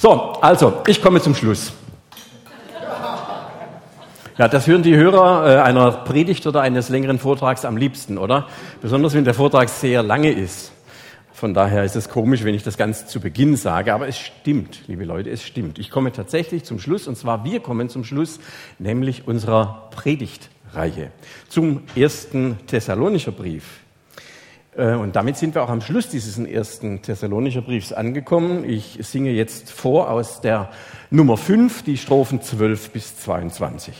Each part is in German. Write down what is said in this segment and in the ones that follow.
So, also, ich komme zum Schluss. Ja, das hören die Hörer äh, einer Predigt oder eines längeren Vortrags am liebsten, oder? Besonders wenn der Vortrag sehr lange ist. Von daher ist es komisch, wenn ich das ganz zu Beginn sage, aber es stimmt, liebe Leute, es stimmt. Ich komme tatsächlich zum Schluss, und zwar wir kommen zum Schluss, nämlich unserer Predigtreihe, zum ersten Thessalonischer Brief. Äh, und damit sind wir auch am Schluss dieses ersten Thessalonischer Briefs angekommen. Ich singe jetzt vor aus der Nummer 5, die Strophen 12 bis 22.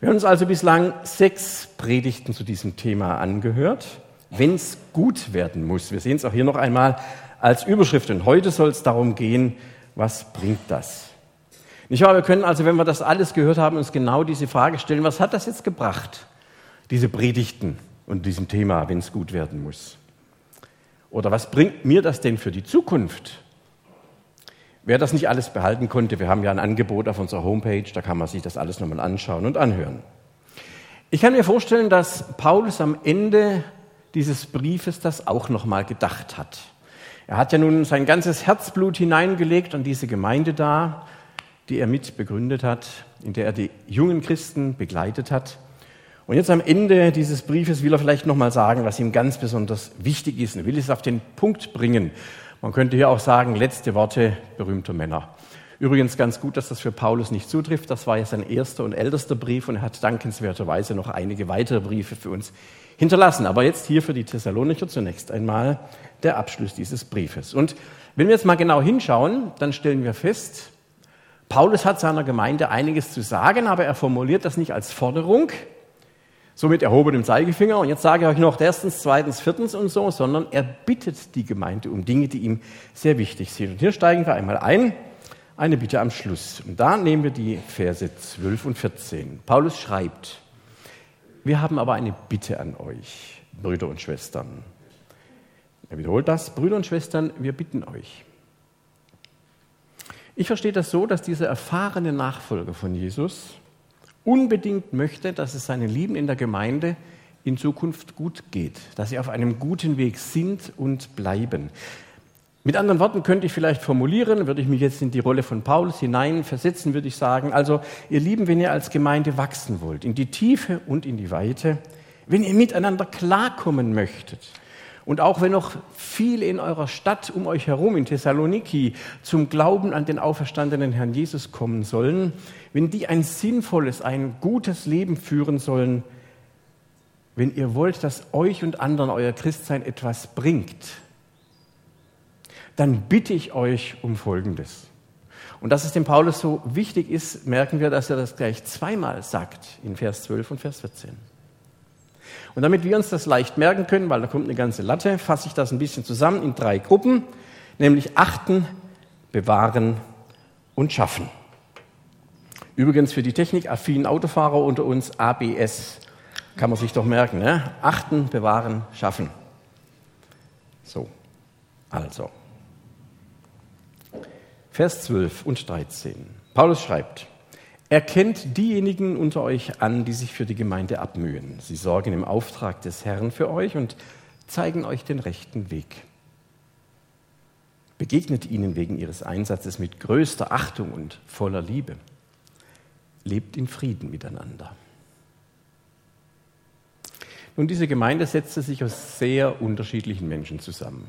Wir haben uns also bislang sechs Predigten zu diesem Thema angehört. Wenn es gut werden muss, wir sehen es auch hier noch einmal als Überschrift. Und heute soll es darum gehen, was bringt das? Nicht wahr? Wir können also, wenn wir das alles gehört haben, uns genau diese Frage stellen, was hat das jetzt gebracht, diese Predigten und diesem Thema, wenn es gut werden muss? Oder was bringt mir das denn für die Zukunft? Wer das nicht alles behalten konnte, wir haben ja ein Angebot auf unserer Homepage, da kann man sich das alles nochmal anschauen und anhören. Ich kann mir vorstellen, dass Paulus am Ende dieses Briefes das auch nochmal gedacht hat. Er hat ja nun sein ganzes Herzblut hineingelegt an diese Gemeinde da, die er mit begründet hat, in der er die jungen Christen begleitet hat. Und jetzt am Ende dieses Briefes will er vielleicht nochmal sagen, was ihm ganz besonders wichtig ist. Er will es auf den Punkt bringen. Man könnte hier auch sagen, letzte Worte berühmter Männer. Übrigens ganz gut, dass das für Paulus nicht zutrifft. Das war ja sein erster und ältester Brief und er hat dankenswerterweise noch einige weitere Briefe für uns hinterlassen. Aber jetzt hier für die Thessalonicher zunächst einmal der Abschluss dieses Briefes. Und wenn wir jetzt mal genau hinschauen, dann stellen wir fest, Paulus hat seiner Gemeinde einiges zu sagen, aber er formuliert das nicht als Forderung, so mit erhobenem Zeigefinger. Und jetzt sage ich euch noch erstens, zweitens, viertens und so, sondern er bittet die Gemeinde um Dinge, die ihm sehr wichtig sind. Und hier steigen wir einmal ein. Eine Bitte am Schluss. Und da nehmen wir die Verse 12 und 14. Paulus schreibt, wir haben aber eine Bitte an euch, Brüder und Schwestern. Er wiederholt das, Brüder und Schwestern, wir bitten euch. Ich verstehe das so, dass dieser erfahrene Nachfolger von Jesus unbedingt möchte, dass es seinen Lieben in der Gemeinde in Zukunft gut geht, dass sie auf einem guten Weg sind und bleiben. Mit anderen Worten könnte ich vielleicht formulieren, würde ich mich jetzt in die Rolle von Paulus hineinversetzen, würde ich sagen, also ihr Lieben, wenn ihr als Gemeinde wachsen wollt, in die Tiefe und in die Weite, wenn ihr miteinander klarkommen möchtet, und auch wenn noch viele in eurer Stadt um euch herum, in Thessaloniki, zum Glauben an den auferstandenen Herrn Jesus kommen sollen, wenn die ein sinnvolles, ein gutes Leben führen sollen, wenn ihr wollt, dass euch und anderen euer Christsein etwas bringt, dann bitte ich euch um Folgendes. Und dass es dem Paulus so wichtig ist, merken wir, dass er das gleich zweimal sagt in Vers 12 und Vers 14. Und damit wir uns das leicht merken können, weil da kommt eine ganze Latte, fasse ich das ein bisschen zusammen in drei Gruppen, nämlich achten, bewahren und schaffen. Übrigens für die technikaffinen Autofahrer unter uns ABS kann man sich doch merken. Ne? Achten, bewahren, schaffen. So, also. Vers 12 und 13. Paulus schreibt, Erkennt diejenigen unter euch an, die sich für die Gemeinde abmühen. Sie sorgen im Auftrag des Herrn für euch und zeigen euch den rechten Weg. Begegnet ihnen wegen ihres Einsatzes mit größter Achtung und voller Liebe. Lebt in Frieden miteinander. Nun, diese Gemeinde setzte sich aus sehr unterschiedlichen Menschen zusammen,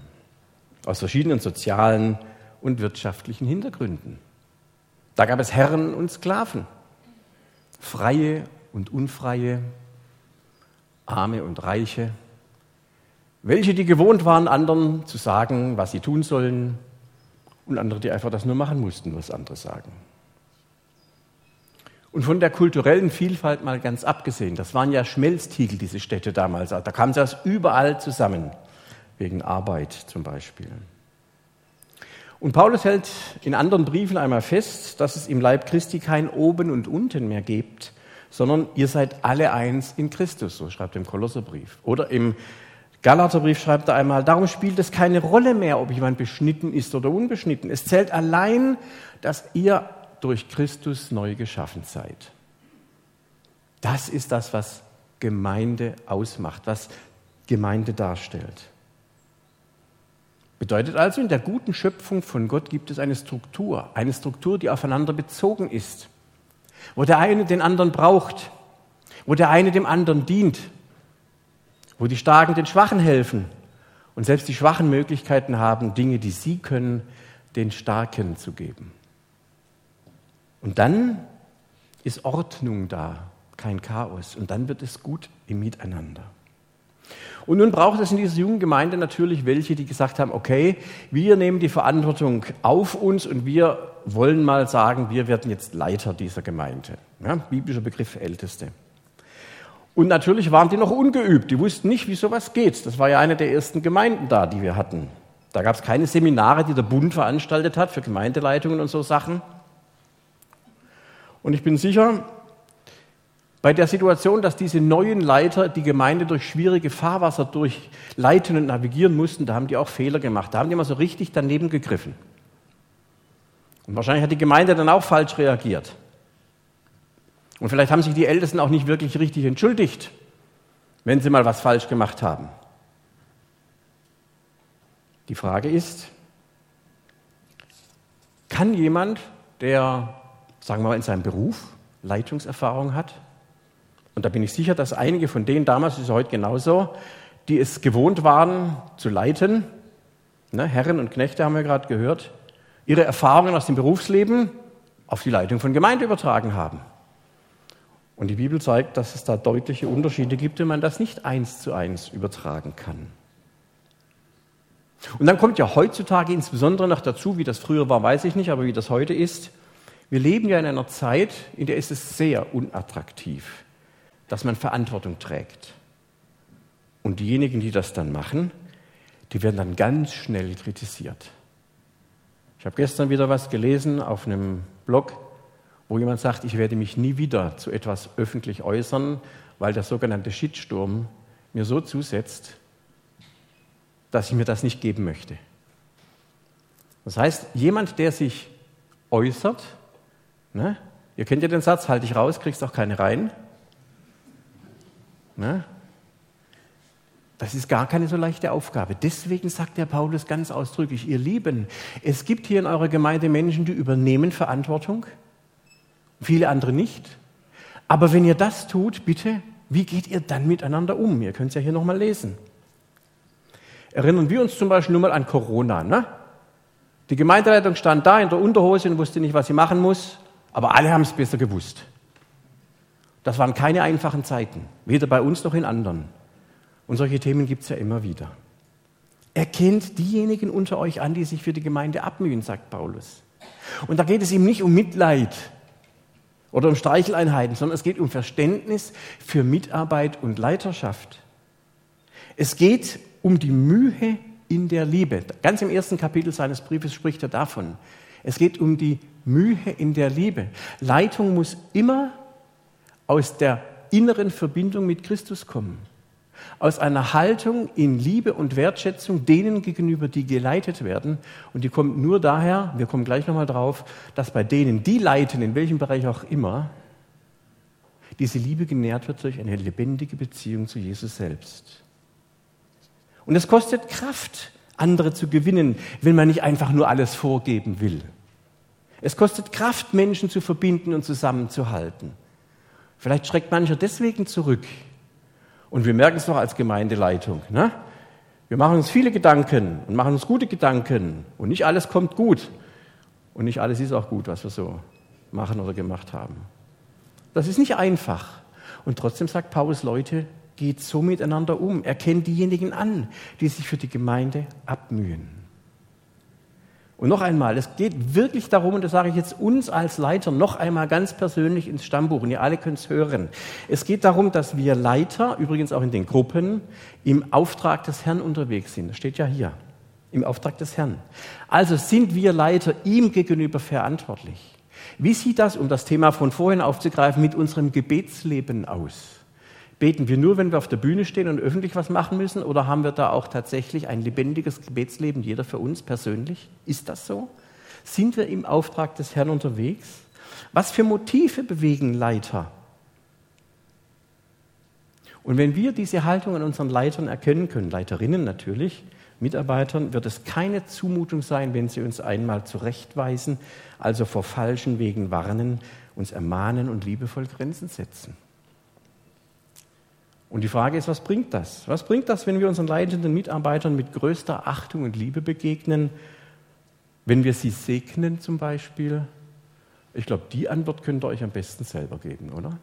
aus verschiedenen sozialen und wirtschaftlichen Hintergründen. Da gab es Herren und Sklaven, Freie und Unfreie, Arme und Reiche, welche, die gewohnt waren, anderen zu sagen, was sie tun sollen, und andere, die einfach das nur machen mussten, was andere sagen. Und von der kulturellen Vielfalt mal ganz abgesehen, das waren ja Schmelztiegel, diese Städte damals. Da sie aus überall zusammen, wegen Arbeit zum Beispiel. Und Paulus hält in anderen Briefen einmal fest, dass es im Leib Christi kein Oben und Unten mehr gibt, sondern ihr seid alle eins in Christus, so schreibt er im Kolosserbrief. Oder im Galaterbrief schreibt er einmal, darum spielt es keine Rolle mehr, ob jemand beschnitten ist oder unbeschnitten. Es zählt allein, dass ihr durch Christus neu geschaffen seid. Das ist das, was Gemeinde ausmacht, was Gemeinde darstellt. Bedeutet also, in der guten Schöpfung von Gott gibt es eine Struktur, eine Struktur, die aufeinander bezogen ist, wo der eine den anderen braucht, wo der eine dem anderen dient, wo die Starken den Schwachen helfen und selbst die Schwachen Möglichkeiten haben, Dinge, die sie können, den Starken zu geben. Und dann ist Ordnung da, kein Chaos. Und dann wird es gut im Miteinander. Und nun braucht es in dieser jungen Gemeinde natürlich welche, die gesagt haben, okay, wir nehmen die Verantwortung auf uns und wir wollen mal sagen, wir werden jetzt Leiter dieser Gemeinde. Ja, biblischer Begriff Älteste. Und natürlich waren die noch ungeübt, die wussten nicht, wie sowas geht. Das war ja eine der ersten Gemeinden da, die wir hatten. Da gab es keine Seminare, die der Bund veranstaltet hat für Gemeindeleitungen und so Sachen. Und ich bin sicher, bei der Situation, dass diese neuen Leiter die Gemeinde durch schwierige Fahrwasser durchleiten und navigieren mussten, da haben die auch Fehler gemacht. Da haben die mal so richtig daneben gegriffen. Und wahrscheinlich hat die Gemeinde dann auch falsch reagiert. Und vielleicht haben sich die Ältesten auch nicht wirklich richtig entschuldigt, wenn sie mal was falsch gemacht haben. Die Frage ist, kann jemand, der, sagen wir mal, in seinem Beruf Leitungserfahrung hat, und da bin ich sicher, dass einige von denen damals, ist heute genauso, die es gewohnt waren zu leiten, ne, Herren und Knechte haben wir gerade gehört, ihre Erfahrungen aus dem Berufsleben auf die Leitung von Gemeinde übertragen haben. Und die Bibel zeigt, dass es da deutliche Unterschiede gibt und man das nicht eins zu eins übertragen kann. Und dann kommt ja heutzutage insbesondere noch dazu, wie das früher war, weiß ich nicht, aber wie das heute ist. Wir leben ja in einer Zeit, in der ist es sehr unattraktiv dass man Verantwortung trägt. Und diejenigen, die das dann machen, die werden dann ganz schnell kritisiert. Ich habe gestern wieder was gelesen auf einem Blog, wo jemand sagt, ich werde mich nie wieder zu etwas öffentlich äußern, weil der sogenannte Shitsturm mir so zusetzt, dass ich mir das nicht geben möchte. Das heißt, jemand, der sich äußert, ne, ihr kennt ja den Satz, halte ich raus, kriegst auch keine rein, Ne? Das ist gar keine so leichte Aufgabe. Deswegen sagt der Paulus ganz ausdrücklich, ihr Lieben, es gibt hier in eurer Gemeinde Menschen, die übernehmen Verantwortung, viele andere nicht. Aber wenn ihr das tut, bitte, wie geht ihr dann miteinander um? Ihr könnt es ja hier nochmal lesen. Erinnern wir uns zum Beispiel nur mal an Corona. Ne? Die Gemeindeleitung stand da in der Unterhose und wusste nicht, was sie machen muss, aber alle haben es besser gewusst. Das waren keine einfachen Zeiten, weder bei uns noch in anderen. Und solche Themen gibt es ja immer wieder. Erkennt diejenigen unter euch an, die sich für die Gemeinde abmühen, sagt Paulus. Und da geht es ihm nicht um Mitleid oder um Streicheleinheiten, sondern es geht um Verständnis für Mitarbeit und Leiterschaft. Es geht um die Mühe in der Liebe. Ganz im ersten Kapitel seines Briefes spricht er davon. Es geht um die Mühe in der Liebe. Leitung muss immer aus der inneren Verbindung mit Christus kommen. Aus einer Haltung in Liebe und Wertschätzung denen gegenüber, die geleitet werden. Und die kommt nur daher, wir kommen gleich nochmal drauf, dass bei denen, die leiten, in welchem Bereich auch immer, diese Liebe genährt wird durch eine lebendige Beziehung zu Jesus selbst. Und es kostet Kraft, andere zu gewinnen, wenn man nicht einfach nur alles vorgeben will. Es kostet Kraft, Menschen zu verbinden und zusammenzuhalten. Vielleicht schreckt mancher deswegen zurück. Und wir merken es doch als Gemeindeleitung. Ne? Wir machen uns viele Gedanken und machen uns gute Gedanken. Und nicht alles kommt gut. Und nicht alles ist auch gut, was wir so machen oder gemacht haben. Das ist nicht einfach. Und trotzdem sagt Paulus, Leute, geht so miteinander um. Erkennt diejenigen an, die sich für die Gemeinde abmühen. Und noch einmal, es geht wirklich darum, und das sage ich jetzt uns als Leiter noch einmal ganz persönlich ins Stammbuch, und ihr alle könnt es hören. Es geht darum, dass wir Leiter, übrigens auch in den Gruppen, im Auftrag des Herrn unterwegs sind. Das steht ja hier, im Auftrag des Herrn. Also sind wir Leiter ihm gegenüber verantwortlich. Wie sieht das, um das Thema von vorhin aufzugreifen, mit unserem Gebetsleben aus? Beten wir nur, wenn wir auf der Bühne stehen und öffentlich was machen müssen? Oder haben wir da auch tatsächlich ein lebendiges Gebetsleben, jeder für uns persönlich? Ist das so? Sind wir im Auftrag des Herrn unterwegs? Was für Motive bewegen Leiter? Und wenn wir diese Haltung an unseren Leitern erkennen können, Leiterinnen natürlich, Mitarbeitern wird es keine Zumutung sein, wenn sie uns einmal zurechtweisen, also vor falschen Wegen warnen, uns ermahnen und liebevoll Grenzen setzen. Und die Frage ist, was bringt das? Was bringt das, wenn wir unseren leitenden Mitarbeitern mit größter Achtung und Liebe begegnen, wenn wir sie segnen zum Beispiel? Ich glaube, die Antwort könnt ihr euch am besten selber geben, oder?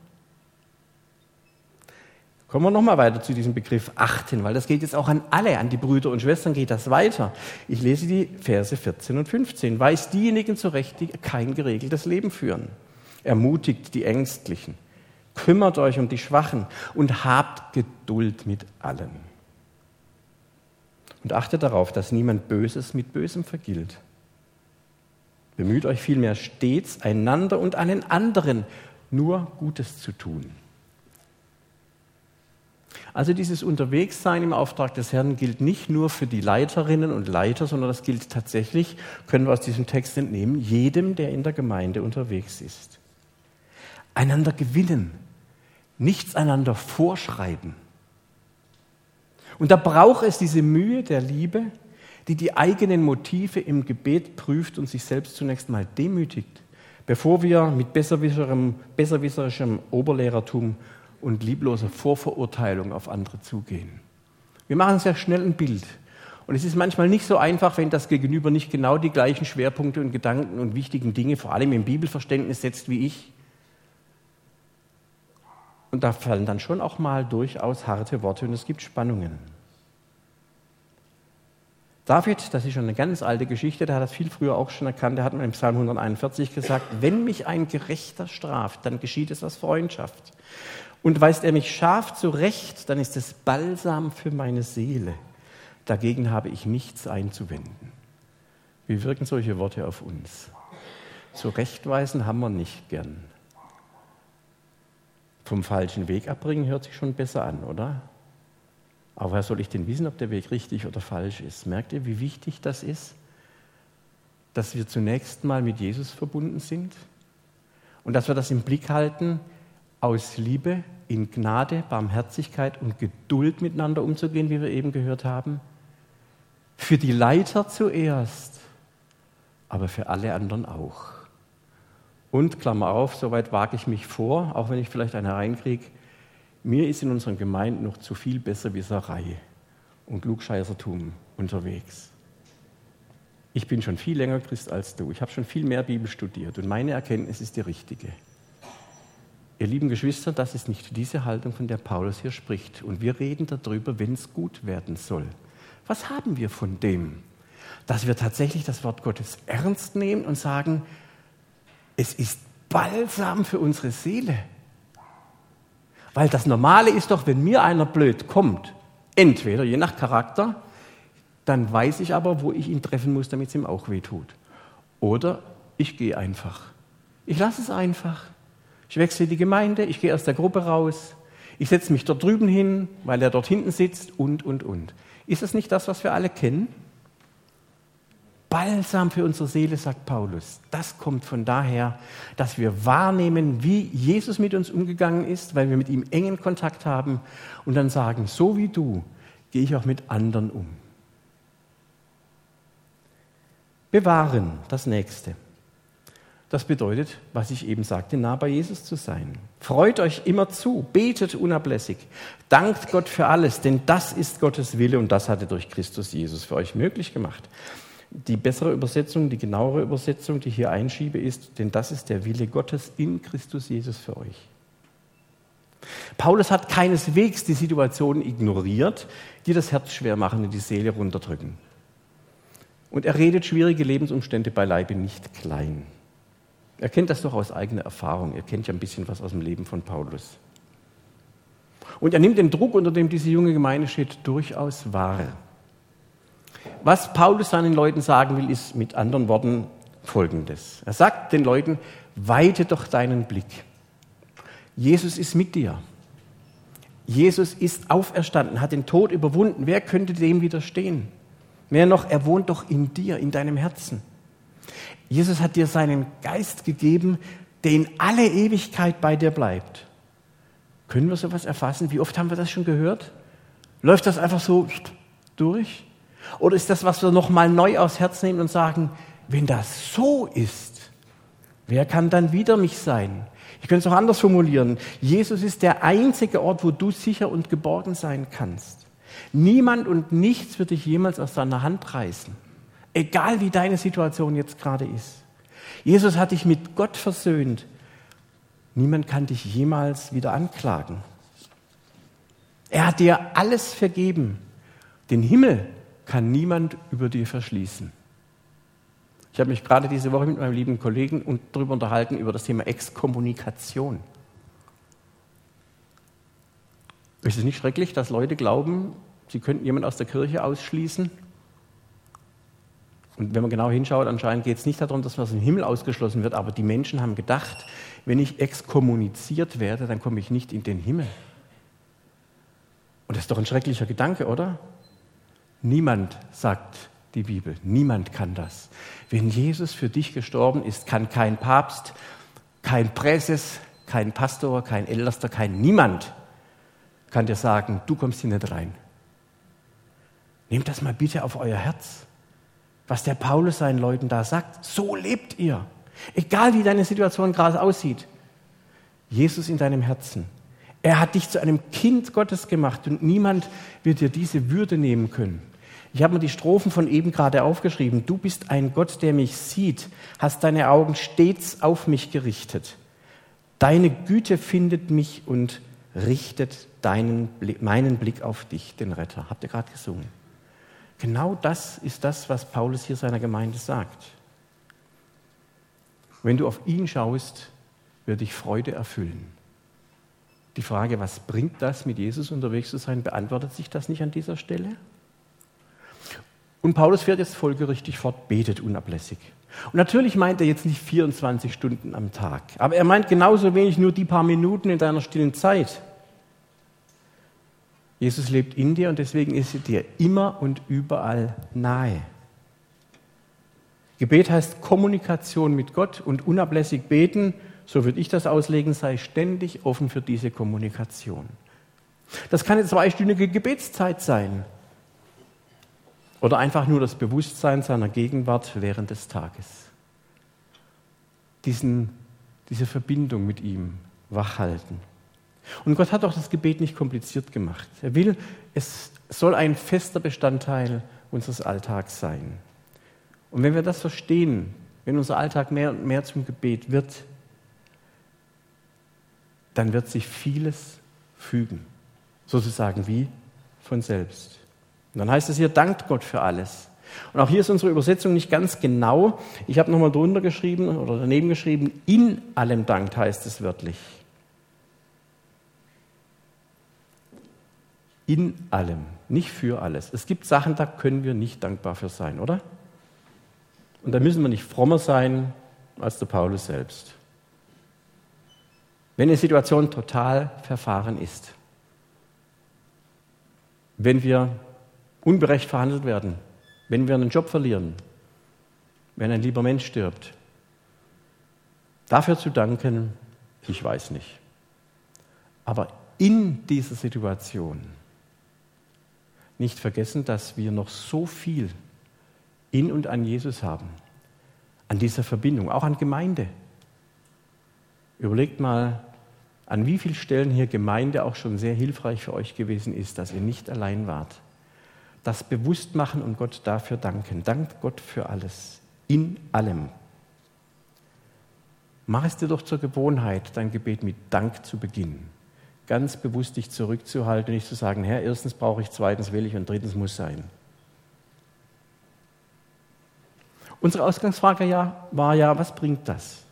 Kommen wir nochmal weiter zu diesem Begriff achten, weil das geht jetzt auch an alle, an die Brüder und Schwestern geht das weiter. Ich lese die Verse 14 und 15. Weist diejenigen zurecht, die kein geregeltes Leben führen. Ermutigt die Ängstlichen. Kümmert euch um die Schwachen und habt Geduld mit allen. Und achtet darauf, dass niemand Böses mit Bösem vergilt. Bemüht euch vielmehr stets, einander und allen anderen nur Gutes zu tun also dieses Unterwegssein im Auftrag des Herrn gilt nicht nur für die Leiterinnen und Leiter, sondern das gilt tatsächlich, können wir aus diesem Text entnehmen, jedem, der in der Gemeinde unterwegs ist. Einander gewinnen, nichts einander vorschreiben. Und da braucht es diese Mühe der Liebe, die die eigenen Motive im Gebet prüft und sich selbst zunächst mal demütigt, bevor wir mit besserwisserischem, besserwisserischem Oberlehrertum und liebloser Vorverurteilung auf andere zugehen. Wir machen sehr schnell ein Bild. Und es ist manchmal nicht so einfach, wenn das Gegenüber nicht genau die gleichen Schwerpunkte und Gedanken und wichtigen Dinge, vor allem im Bibelverständnis, setzt wie ich. Und da fallen dann schon auch mal durchaus harte Worte und es gibt Spannungen. David, das ist schon eine ganz alte Geschichte, der hat das viel früher auch schon erkannt, der hat im Psalm 141 gesagt, wenn mich ein Gerechter straft, dann geschieht es aus Freundschaft. Und weist er mich scharf zurecht, dann ist es Balsam für meine Seele. Dagegen habe ich nichts einzuwenden. Wie wirken solche Worte auf uns? Zurechtweisen haben wir nicht gern. Vom falschen Weg abbringen hört sich schon besser an, oder? Aber woher soll ich denn wissen, ob der Weg richtig oder falsch ist? Merkt ihr, wie wichtig das ist, dass wir zunächst mal mit Jesus verbunden sind und dass wir das im Blick halten, aus Liebe in Gnade, Barmherzigkeit und Geduld miteinander umzugehen, wie wir eben gehört haben. Für die Leiter zuerst, aber für alle anderen auch. Und, Klammer auf, soweit wage ich mich vor, auch wenn ich vielleicht eine reinkriege, mir ist in unseren Gemeinden noch zu viel Besserwisserei und Klugscheißertum unterwegs. Ich bin schon viel länger Christ als du. Ich habe schon viel mehr Bibel studiert und meine Erkenntnis ist die richtige. Ihr lieben Geschwister, das ist nicht diese Haltung, von der Paulus hier spricht. Und wir reden darüber, wenn es gut werden soll. Was haben wir von dem? Dass wir tatsächlich das Wort Gottes ernst nehmen und sagen, es ist Balsam für unsere Seele. Weil das Normale ist doch, wenn mir einer blöd kommt, entweder je nach Charakter, dann weiß ich aber, wo ich ihn treffen muss, damit es ihm auch weh tut. Oder ich gehe einfach. Ich lasse es einfach. Ich wechsle die Gemeinde, ich gehe aus der Gruppe raus, ich setze mich dort drüben hin, weil er dort hinten sitzt und, und, und. Ist das nicht das, was wir alle kennen? Balsam für unsere Seele, sagt Paulus. Das kommt von daher, dass wir wahrnehmen, wie Jesus mit uns umgegangen ist, weil wir mit ihm engen Kontakt haben und dann sagen, so wie du gehe ich auch mit anderen um. Bewahren, das nächste. Das bedeutet, was ich eben sagte, nah bei Jesus zu sein. Freut euch immer zu, betet unablässig, dankt Gott für alles, denn das ist Gottes Wille und das hat er durch Christus Jesus für euch möglich gemacht. Die bessere Übersetzung, die genauere Übersetzung, die ich hier einschiebe, ist, denn das ist der Wille Gottes in Christus Jesus für euch. Paulus hat keineswegs die Situationen ignoriert, die das Herz schwer machen und die Seele runterdrücken. Und er redet schwierige Lebensumstände beileibe nicht klein. Er kennt das doch aus eigener Erfahrung. Er kennt ja ein bisschen was aus dem Leben von Paulus. Und er nimmt den Druck, unter dem diese junge Gemeinde steht, durchaus wahr. Was Paulus seinen Leuten sagen will, ist mit anderen Worten Folgendes. Er sagt den Leuten, weite doch deinen Blick. Jesus ist mit dir. Jesus ist auferstanden, hat den Tod überwunden. Wer könnte dem widerstehen? Mehr noch, er wohnt doch in dir, in deinem Herzen. Jesus hat dir seinen Geist gegeben, der in alle Ewigkeit bei dir bleibt. Können wir sowas erfassen? Wie oft haben wir das schon gehört? Läuft das einfach so durch? Oder ist das, was wir nochmal neu aufs Herz nehmen und sagen, wenn das so ist, wer kann dann wieder mich sein? Ich könnte es auch anders formulieren. Jesus ist der einzige Ort, wo du sicher und geborgen sein kannst. Niemand und nichts wird dich jemals aus deiner Hand reißen. Egal wie deine Situation jetzt gerade ist. Jesus hat dich mit Gott versöhnt. Niemand kann dich jemals wieder anklagen. Er hat dir alles vergeben. Den Himmel kann niemand über dir verschließen. Ich habe mich gerade diese Woche mit meinem lieben Kollegen darüber unterhalten, über das Thema Exkommunikation. Ist es nicht schrecklich, dass Leute glauben, sie könnten jemanden aus der Kirche ausschließen? Und wenn man genau hinschaut, anscheinend geht es nicht darum, dass man aus dem Himmel ausgeschlossen wird, aber die Menschen haben gedacht, wenn ich exkommuniziert werde, dann komme ich nicht in den Himmel. Und das ist doch ein schrecklicher Gedanke, oder? Niemand, sagt die Bibel, niemand kann das. Wenn Jesus für dich gestorben ist, kann kein Papst, kein Präses, kein Pastor, kein Ältester, kein niemand kann dir sagen, du kommst hier nicht rein. Nehmt das mal bitte auf euer Herz, was der Paulus seinen Leuten da sagt. So lebt ihr. Egal wie deine Situation gerade aussieht. Jesus in deinem Herzen. Er hat dich zu einem Kind Gottes gemacht und niemand wird dir diese Würde nehmen können. Ich habe mir die Strophen von eben gerade aufgeschrieben. Du bist ein Gott, der mich sieht, hast deine Augen stets auf mich gerichtet. Deine Güte findet mich und richtet deinen, meinen Blick auf dich, den Retter. Habt ihr gerade gesungen? Genau das ist das, was Paulus hier seiner Gemeinde sagt. Wenn du auf ihn schaust, wird dich Freude erfüllen. Die Frage, was bringt das, mit Jesus unterwegs zu sein, beantwortet sich das nicht an dieser Stelle? Und Paulus fährt jetzt folgerichtig fort, betet unablässig. Und natürlich meint er jetzt nicht 24 Stunden am Tag, aber er meint genauso wenig nur die paar Minuten in deiner stillen Zeit. Jesus lebt in dir und deswegen ist er dir immer und überall nahe. Gebet heißt Kommunikation mit Gott und unablässig beten, so würde ich das auslegen, sei ständig offen für diese Kommunikation. Das kann eine zweistündige Gebetszeit sein. Oder einfach nur das Bewusstsein seiner Gegenwart während des Tages. Diesen, diese Verbindung mit ihm wachhalten. Und Gott hat auch das Gebet nicht kompliziert gemacht. Er will, es soll ein fester Bestandteil unseres Alltags sein. Und wenn wir das verstehen, wenn unser Alltag mehr und mehr zum Gebet wird, dann wird sich vieles fügen. Sozusagen wie von selbst. Und dann heißt es hier, dankt Gott für alles. Und auch hier ist unsere Übersetzung nicht ganz genau. Ich habe nochmal drunter geschrieben oder daneben geschrieben, in allem dankt heißt es wörtlich. In allem, nicht für alles. Es gibt Sachen, da können wir nicht dankbar für sein, oder? Und da müssen wir nicht frommer sein als der Paulus selbst. Wenn eine Situation total verfahren ist, wenn wir unberecht verhandelt werden, wenn wir einen Job verlieren, wenn ein lieber Mensch stirbt. Dafür zu danken, ich weiß nicht. Aber in dieser Situation nicht vergessen, dass wir noch so viel in und an Jesus haben, an dieser Verbindung, auch an Gemeinde. Überlegt mal, an wie vielen Stellen hier Gemeinde auch schon sehr hilfreich für euch gewesen ist, dass ihr nicht allein wart das bewusst machen und Gott dafür danken. Dank Gott für alles, in allem. Mach es dir doch zur Gewohnheit, dein Gebet mit Dank zu beginnen. Ganz bewusst dich zurückzuhalten und nicht zu sagen, Herr, erstens brauche ich, zweitens will ich und drittens muss sein. Unsere Ausgangsfrage ja, war ja, was bringt das?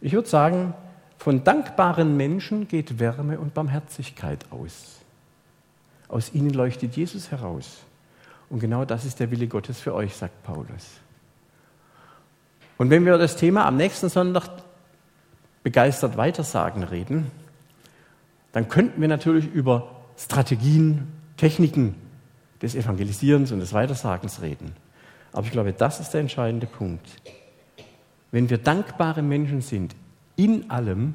Ich würde sagen, von dankbaren Menschen geht Wärme und Barmherzigkeit aus. Aus ihnen leuchtet Jesus heraus. Und genau das ist der Wille Gottes für euch, sagt Paulus. Und wenn wir das Thema am nächsten Sonntag begeistert weitersagen reden, dann könnten wir natürlich über Strategien, Techniken des Evangelisierens und des Weitersagens reden. Aber ich glaube, das ist der entscheidende Punkt. Wenn wir dankbare Menschen sind, in allem,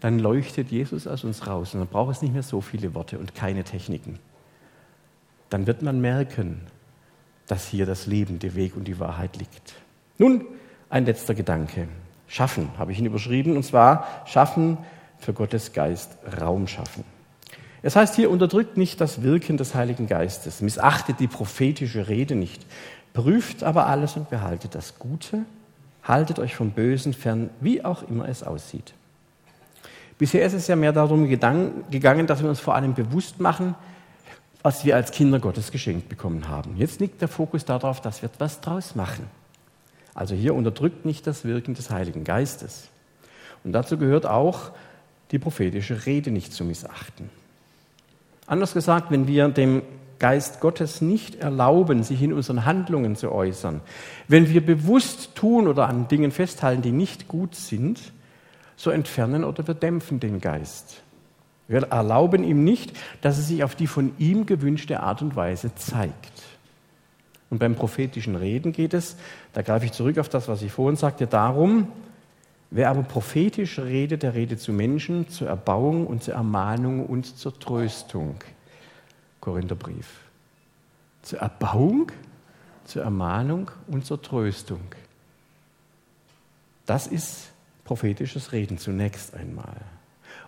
dann leuchtet Jesus aus uns raus und dann braucht es nicht mehr so viele Worte und keine Techniken dann wird man merken, dass hier das Leben, der Weg und die Wahrheit liegt. Nun, ein letzter Gedanke. Schaffen habe ich ihn überschrieben, und zwar schaffen für Gottes Geist Raum schaffen. Es heißt hier, unterdrückt nicht das Wirken des Heiligen Geistes, missachtet die prophetische Rede nicht, prüft aber alles und behaltet das Gute, haltet euch vom Bösen fern, wie auch immer es aussieht. Bisher ist es ja mehr darum gegangen, dass wir uns vor allem bewusst machen, was wir als Kinder Gottes geschenkt bekommen haben. Jetzt liegt der Fokus darauf, dass wir etwas draus machen. Also hier unterdrückt nicht das Wirken des Heiligen Geistes. Und dazu gehört auch, die prophetische Rede nicht zu missachten. Anders gesagt, wenn wir dem Geist Gottes nicht erlauben, sich in unseren Handlungen zu äußern, wenn wir bewusst tun oder an Dingen festhalten, die nicht gut sind, so entfernen oder wir dämpfen den Geist. Wir erlauben ihm nicht, dass er sich auf die von ihm gewünschte Art und Weise zeigt. Und beim prophetischen Reden geht es, da greife ich zurück auf das, was ich vorhin sagte, darum, wer aber prophetisch redet, der redet zu Menschen, zur Erbauung und zur Ermahnung und zur Tröstung. Korintherbrief. Zur Erbauung, zur Ermahnung und zur Tröstung. Das ist prophetisches Reden zunächst einmal.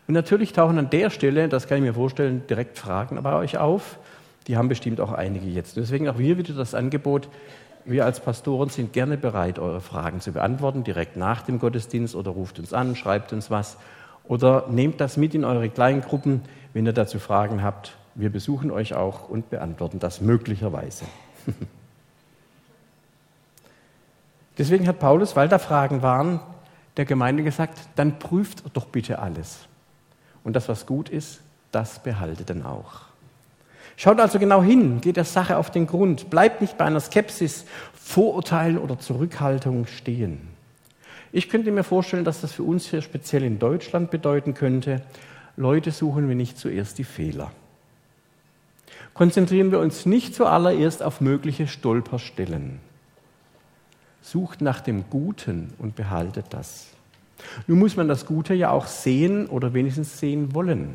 Und natürlich tauchen an der Stelle, das kann ich mir vorstellen, direkt Fragen bei euch auf. Die haben bestimmt auch einige jetzt. Deswegen auch hier wieder das Angebot, wir als Pastoren sind gerne bereit, eure Fragen zu beantworten, direkt nach dem Gottesdienst oder ruft uns an, schreibt uns was oder nehmt das mit in eure kleinen Gruppen, wenn ihr dazu Fragen habt. Wir besuchen euch auch und beantworten das möglicherweise. Deswegen hat Paulus, weil da Fragen waren, der Gemeinde gesagt, dann prüft doch bitte alles. Und das, was gut ist, das behaltet dann auch. Schaut also genau hin, geht der Sache auf den Grund, bleibt nicht bei einer Skepsis, Vorurteilen oder Zurückhaltung stehen. Ich könnte mir vorstellen, dass das für uns hier speziell in Deutschland bedeuten könnte, Leute suchen wir nicht zuerst die Fehler. Konzentrieren wir uns nicht zuallererst auf mögliche Stolperstellen. Sucht nach dem Guten und behaltet das. Nun muss man das Gute ja auch sehen oder wenigstens sehen wollen.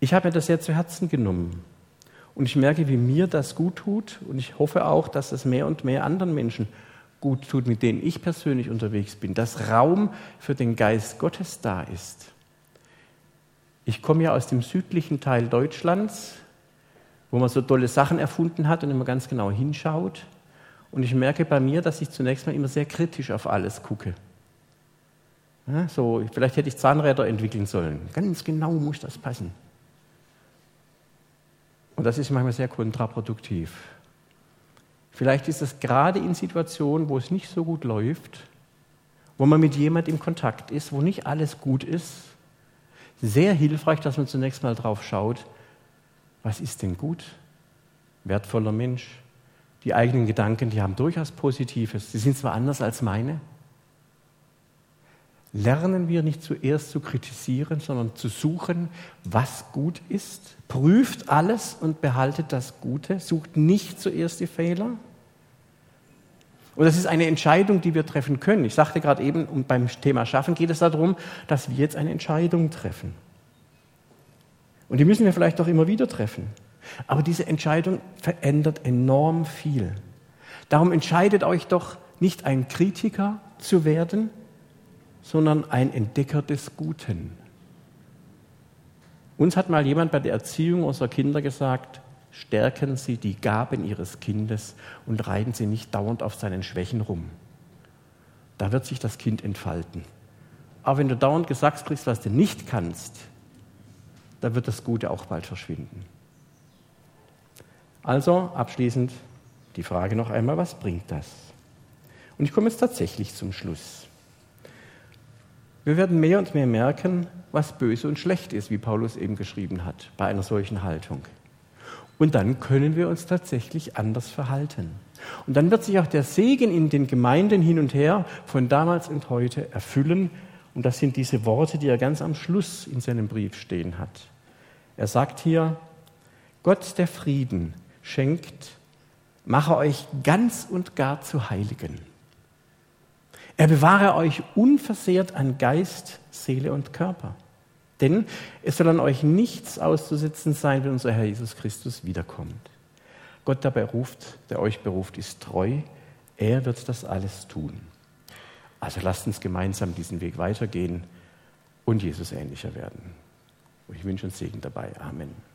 Ich habe mir das sehr zu Herzen genommen. Und ich merke, wie mir das gut tut. Und ich hoffe auch, dass es mehr und mehr anderen Menschen gut tut, mit denen ich persönlich unterwegs bin. Dass Raum für den Geist Gottes da ist. Ich komme ja aus dem südlichen Teil Deutschlands, wo man so tolle Sachen erfunden hat und immer ganz genau hinschaut. Und ich merke bei mir, dass ich zunächst mal immer sehr kritisch auf alles gucke. Ja, so, vielleicht hätte ich Zahnräder entwickeln sollen. Ganz genau muss das passen. Und das ist manchmal sehr kontraproduktiv. Vielleicht ist es gerade in Situationen, wo es nicht so gut läuft, wo man mit jemandem im Kontakt ist, wo nicht alles gut ist, sehr hilfreich, dass man zunächst mal drauf schaut, was ist denn gut? Wertvoller Mensch. Die eigenen Gedanken, die haben durchaus Positives. Sie sind zwar anders als meine, lernen wir nicht zuerst zu kritisieren, sondern zu suchen, was gut ist. Prüft alles und behaltet das Gute. Sucht nicht zuerst die Fehler. Und das ist eine Entscheidung, die wir treffen können. Ich sagte gerade eben, und beim Thema Schaffen geht es darum, dass wir jetzt eine Entscheidung treffen. Und die müssen wir vielleicht auch immer wieder treffen. Aber diese Entscheidung verändert enorm viel. Darum entscheidet euch doch nicht ein Kritiker zu werden, sondern ein Entdecker des Guten. Uns hat mal jemand bei der Erziehung unserer Kinder gesagt, stärken Sie die Gaben Ihres Kindes und reiten Sie nicht dauernd auf seinen Schwächen rum. Da wird sich das Kind entfalten. Aber wenn du dauernd gesagt kriegst, was du nicht kannst, da wird das Gute auch bald verschwinden. Also abschließend die Frage noch einmal, was bringt das? Und ich komme jetzt tatsächlich zum Schluss. Wir werden mehr und mehr merken, was böse und schlecht ist, wie Paulus eben geschrieben hat, bei einer solchen Haltung. Und dann können wir uns tatsächlich anders verhalten. Und dann wird sich auch der Segen in den Gemeinden hin und her von damals und heute erfüllen. Und das sind diese Worte, die er ganz am Schluss in seinem Brief stehen hat. Er sagt hier, Gott der Frieden schenkt, mache euch ganz und gar zu Heiligen er bewahre euch unversehrt an Geist, Seele und Körper. Denn es soll an euch nichts auszusetzen sein, wenn unser Herr Jesus Christus wiederkommt. Gott, der beruft, der euch beruft, ist treu. Er wird das alles tun. Also lasst uns gemeinsam diesen Weg weitergehen und Jesus ähnlicher werden. Und ich wünsche uns Segen dabei. Amen.